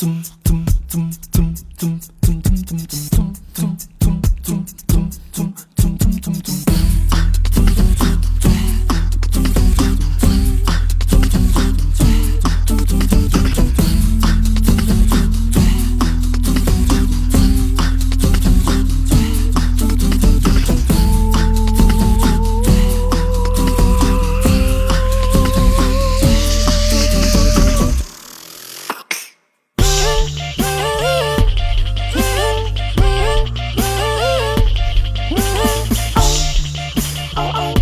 dun, oh.